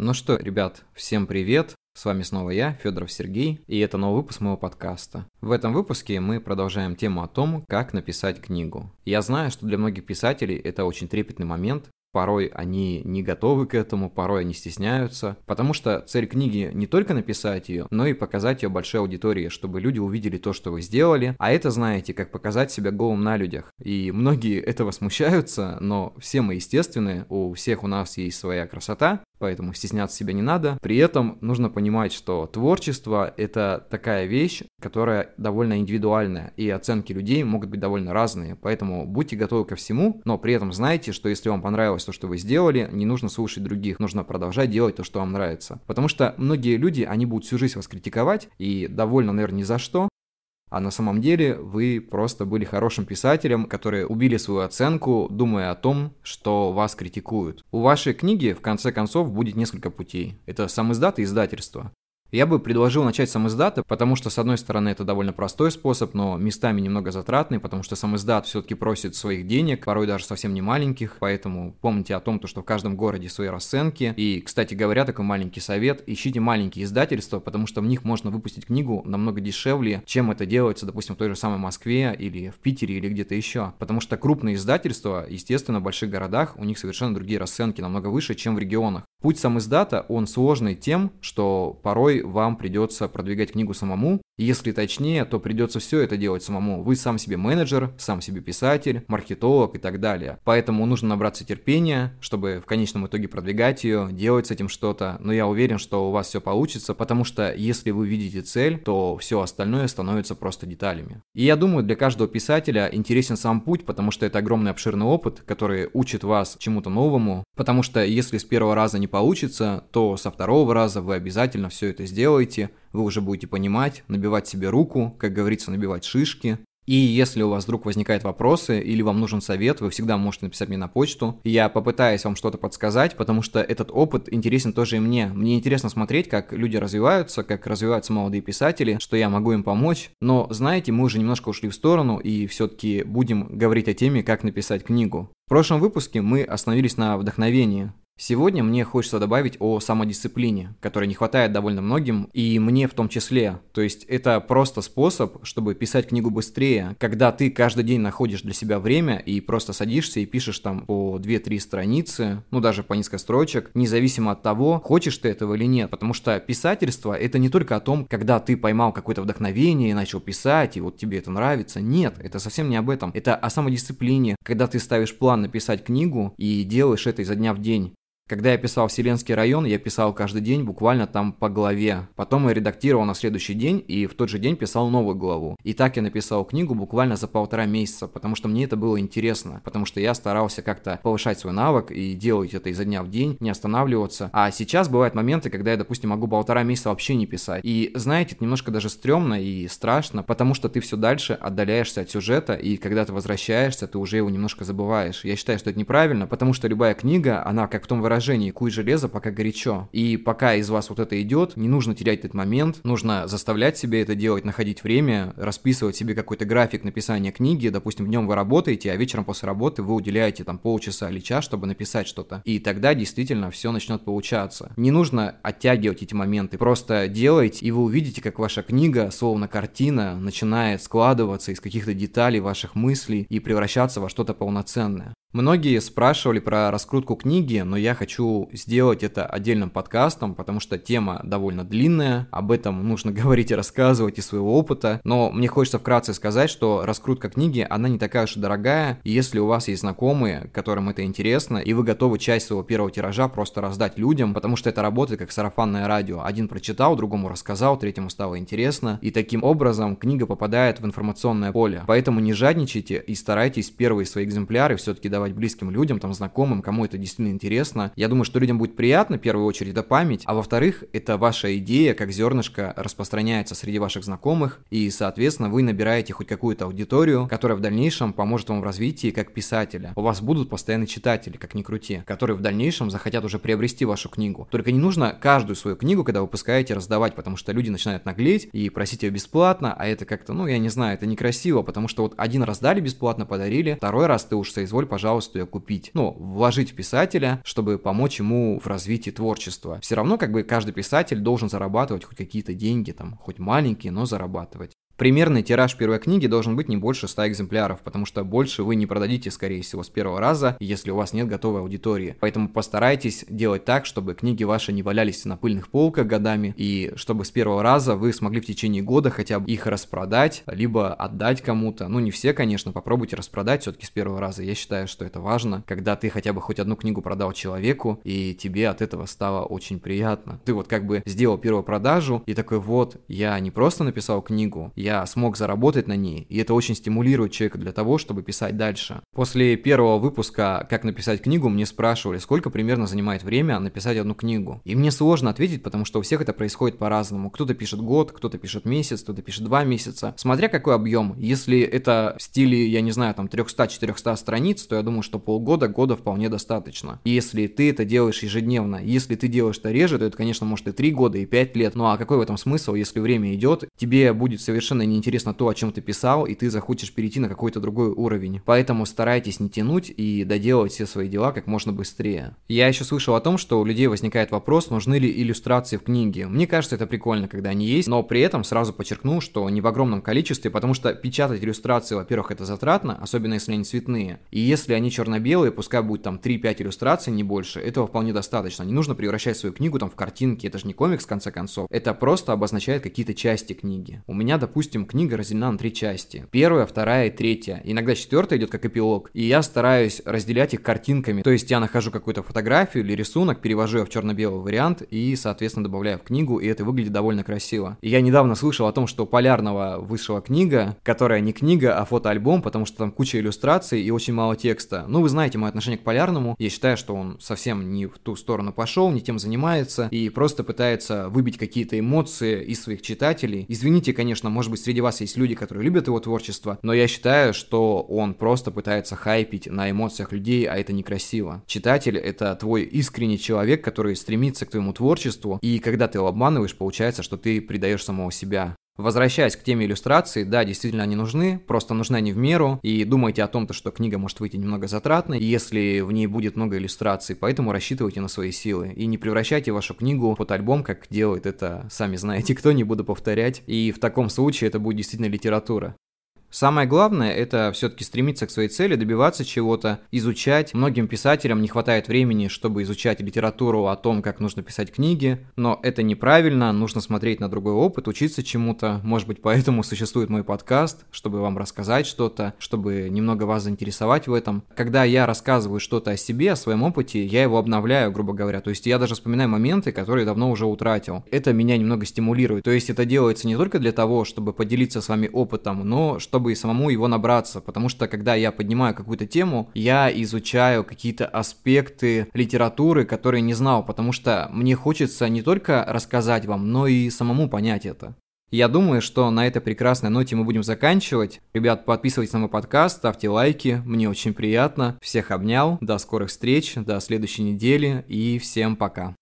Ну что, ребят, всем привет! С вами снова я, Федоров Сергей, и это новый выпуск моего подкаста. В этом выпуске мы продолжаем тему о том, как написать книгу. Я знаю, что для многих писателей это очень трепетный момент, Порой они не готовы к этому, порой они стесняются, потому что цель книги не только написать ее, но и показать ее большой аудитории, чтобы люди увидели то, что вы сделали, а это, знаете, как показать себя голым на людях. И многие этого смущаются, но все мы естественные, у всех у нас есть своя красота, поэтому стесняться себя не надо. При этом нужно понимать, что творчество — это такая вещь, которая довольно индивидуальная, и оценки людей могут быть довольно разные, поэтому будьте готовы ко всему, но при этом знайте, что если вам понравилось то, что вы сделали, не нужно слушать других, нужно продолжать делать то, что вам нравится. Потому что многие люди, они будут всю жизнь вас критиковать, и довольно, наверное, ни за что, а на самом деле вы просто были хорошим писателем, который убили свою оценку, думая о том, что вас критикуют. У вашей книги, в конце концов, будет несколько путей. Это сам издат и издательство. Я бы предложил начать с издата, потому что, с одной стороны, это довольно простой способ, но местами немного затратный, потому что сам издат все-таки просит своих денег, порой даже совсем не маленьких, поэтому помните о том, что в каждом городе свои расценки. И, кстати говоря, такой маленький совет, ищите маленькие издательства, потому что в них можно выпустить книгу намного дешевле, чем это делается, допустим, в той же самой Москве или в Питере или где-то еще. Потому что крупные издательства, естественно, в больших городах, у них совершенно другие расценки, намного выше, чем в регионах. Путь сам издата, он сложный тем, что порой вам придется продвигать книгу самому. Если точнее, то придется все это делать самому. Вы сам себе менеджер, сам себе писатель, маркетолог и так далее. Поэтому нужно набраться терпения, чтобы в конечном итоге продвигать ее, делать с этим что-то. Но я уверен, что у вас все получится, потому что если вы видите цель, то все остальное становится просто деталями. И я думаю, для каждого писателя интересен сам путь, потому что это огромный обширный опыт, который учит вас чему-то новому. Потому что если с первого раза не получится, то со второго раза вы обязательно все это сделаете, вы уже будете понимать, набивать себе руку, как говорится, набивать шишки. И если у вас вдруг возникают вопросы или вам нужен совет, вы всегда можете написать мне на почту. Я попытаюсь вам что-то подсказать, потому что этот опыт интересен тоже и мне. Мне интересно смотреть, как люди развиваются, как развиваются молодые писатели, что я могу им помочь. Но, знаете, мы уже немножко ушли в сторону и все-таки будем говорить о теме, как написать книгу. В прошлом выпуске мы остановились на вдохновении. Сегодня мне хочется добавить о самодисциплине, которой не хватает довольно многим, и мне в том числе. То есть это просто способ, чтобы писать книгу быстрее, когда ты каждый день находишь для себя время и просто садишься и пишешь там по 2-3 страницы, ну даже по несколько строчек, независимо от того, хочешь ты этого или нет. Потому что писательство это не только о том, когда ты поймал какое-то вдохновение и начал писать, и вот тебе это нравится. Нет, это совсем не об этом. Это о самодисциплине, когда ты ставишь план написать книгу и делаешь это изо дня в день. Когда я писал Вселенский район, я писал каждый день буквально там по главе. Потом я редактировал на следующий день и в тот же день писал новую главу. И так я написал книгу буквально за полтора месяца, потому что мне это было интересно, потому что я старался как-то повышать свой навык и делать это изо дня в день, не останавливаться. А сейчас бывают моменты, когда я, допустим, могу полтора месяца вообще не писать. И знаете, это немножко даже стрёмно и страшно, потому что ты все дальше отдаляешься от сюжета, и когда ты возвращаешься, ты уже его немножко забываешь. Я считаю, что это неправильно, потому что любая книга, она как в том выражении, выражении «куй железо, пока горячо». И пока из вас вот это идет, не нужно терять этот момент, нужно заставлять себе это делать, находить время, расписывать себе какой-то график написания книги. Допустим, днем вы работаете, а вечером после работы вы уделяете там полчаса или час, чтобы написать что-то. И тогда действительно все начнет получаться. Не нужно оттягивать эти моменты, просто делайте, и вы увидите, как ваша книга, словно картина, начинает складываться из каких-то деталей ваших мыслей и превращаться во что-то полноценное. Многие спрашивали про раскрутку книги, но я хочу сделать это отдельным подкастом, потому что тема довольно длинная, об этом нужно говорить и рассказывать из своего опыта, но мне хочется вкратце сказать, что раскрутка книги, она не такая уж и дорогая, и если у вас есть знакомые, которым это интересно, и вы готовы часть своего первого тиража просто раздать людям, потому что это работает как сарафанное радио. Один прочитал, другому рассказал, третьему стало интересно, и таким образом книга попадает в информационное поле. Поэтому не жадничайте и старайтесь первые свои экземпляры все-таки давать близким людям, там, знакомым, кому это действительно интересно. Я думаю, что людям будет приятно, в первую очередь, это память, а во-вторых, это ваша идея, как зернышко, распространяется среди ваших знакомых, и, соответственно, вы набираете хоть какую-то аудиторию, которая в дальнейшем поможет вам в развитии как писателя. У вас будут постоянные читатели, как ни крути, которые в дальнейшем захотят уже приобрести вашу книгу. Только не нужно каждую свою книгу, когда выпускаете, раздавать, потому что люди начинают наглеть и просить ее бесплатно, а это как-то, ну, я не знаю, это некрасиво, потому что вот один раз дали бесплатно, подарили, второй раз ты уж соизволь, пожалуйста, ее купить. Ну, вложить в писателя, чтобы помочь ему в развитии творчества. Все равно как бы каждый писатель должен зарабатывать хоть какие-то деньги, там, хоть маленькие, но зарабатывать. Примерный тираж первой книги должен быть не больше 100 экземпляров, потому что больше вы не продадите, скорее всего, с первого раза, если у вас нет готовой аудитории. Поэтому постарайтесь делать так, чтобы книги ваши не валялись на пыльных полках годами, и чтобы с первого раза вы смогли в течение года хотя бы их распродать, либо отдать кому-то. Ну, не все, конечно, попробуйте распродать все-таки с первого раза. Я считаю, что это важно, когда ты хотя бы хоть одну книгу продал человеку, и тебе от этого стало очень приятно. Ты вот как бы сделал первую продажу, и такой вот, я не просто написал книгу, я я смог заработать на ней, и это очень стимулирует человека для того, чтобы писать дальше. После первого выпуска «Как написать книгу» мне спрашивали, сколько примерно занимает время написать одну книгу. И мне сложно ответить, потому что у всех это происходит по-разному. Кто-то пишет год, кто-то пишет месяц, кто-то пишет два месяца. Смотря какой объем. Если это в стиле, я не знаю, там 300-400 страниц, то я думаю, что полгода, года вполне достаточно. Если ты это делаешь ежедневно, если ты делаешь это реже, то это, конечно, может и 3 года, и 5 лет. Ну а какой в этом смысл, если время идет, тебе будет совершенно совершенно неинтересно то, о чем ты писал, и ты захочешь перейти на какой-то другой уровень. Поэтому старайтесь не тянуть и доделать все свои дела как можно быстрее. Я еще слышал о том, что у людей возникает вопрос, нужны ли иллюстрации в книге. Мне кажется, это прикольно, когда они есть, но при этом сразу подчеркну, что не в огромном количестве, потому что печатать иллюстрации, во-первых, это затратно, особенно если они цветные. И если они черно-белые, пускай будет там 3-5 иллюстраций, не больше, этого вполне достаточно. Не нужно превращать свою книгу там в картинки, это же не комикс в конце концов. Это просто обозначает какие-то части книги. У меня, допустим, допустим, книга разделена на три части. Первая, вторая и третья. Иногда четвертая идет как эпилог. И я стараюсь разделять их картинками. То есть я нахожу какую-то фотографию или рисунок, перевожу ее в черно-белый вариант и, соответственно, добавляю в книгу, и это выглядит довольно красиво. И я недавно слышал о том, что у Полярного вышла книга, которая не книга, а фотоальбом, потому что там куча иллюстраций и очень мало текста. Ну, вы знаете мое отношение к Полярному. Я считаю, что он совсем не в ту сторону пошел, не тем занимается и просто пытается выбить какие-то эмоции из своих читателей. Извините, конечно, может быть, быть, среди вас есть люди, которые любят его творчество, но я считаю, что он просто пытается хайпить на эмоциях людей, а это некрасиво. Читатель — это твой искренний человек, который стремится к твоему творчеству, и когда ты его обманываешь, получается, что ты предаешь самого себя. Возвращаясь к теме иллюстрации, да, действительно они нужны, просто нужны они в меру, и думайте о том, то, что книга может выйти немного затратной, если в ней будет много иллюстраций, поэтому рассчитывайте на свои силы, и не превращайте вашу книгу под альбом, как делает это, сами знаете кто, не буду повторять, и в таком случае это будет действительно литература. Самое главное – это все-таки стремиться к своей цели, добиваться чего-то, изучать. Многим писателям не хватает времени, чтобы изучать литературу о том, как нужно писать книги, но это неправильно, нужно смотреть на другой опыт, учиться чему-то. Может быть, поэтому существует мой подкаст, чтобы вам рассказать что-то, чтобы немного вас заинтересовать в этом. Когда я рассказываю что-то о себе, о своем опыте, я его обновляю, грубо говоря. То есть я даже вспоминаю моменты, которые давно уже утратил. Это меня немного стимулирует. То есть это делается не только для того, чтобы поделиться с вами опытом, но чтобы чтобы и самому его набраться, потому что когда я поднимаю какую-то тему, я изучаю какие-то аспекты литературы, которые не знал, потому что мне хочется не только рассказать вам, но и самому понять это. Я думаю, что на этой прекрасной ноте мы будем заканчивать. Ребят, подписывайтесь на мой подкаст, ставьте лайки, мне очень приятно. Всех обнял, до скорых встреч, до следующей недели и всем пока.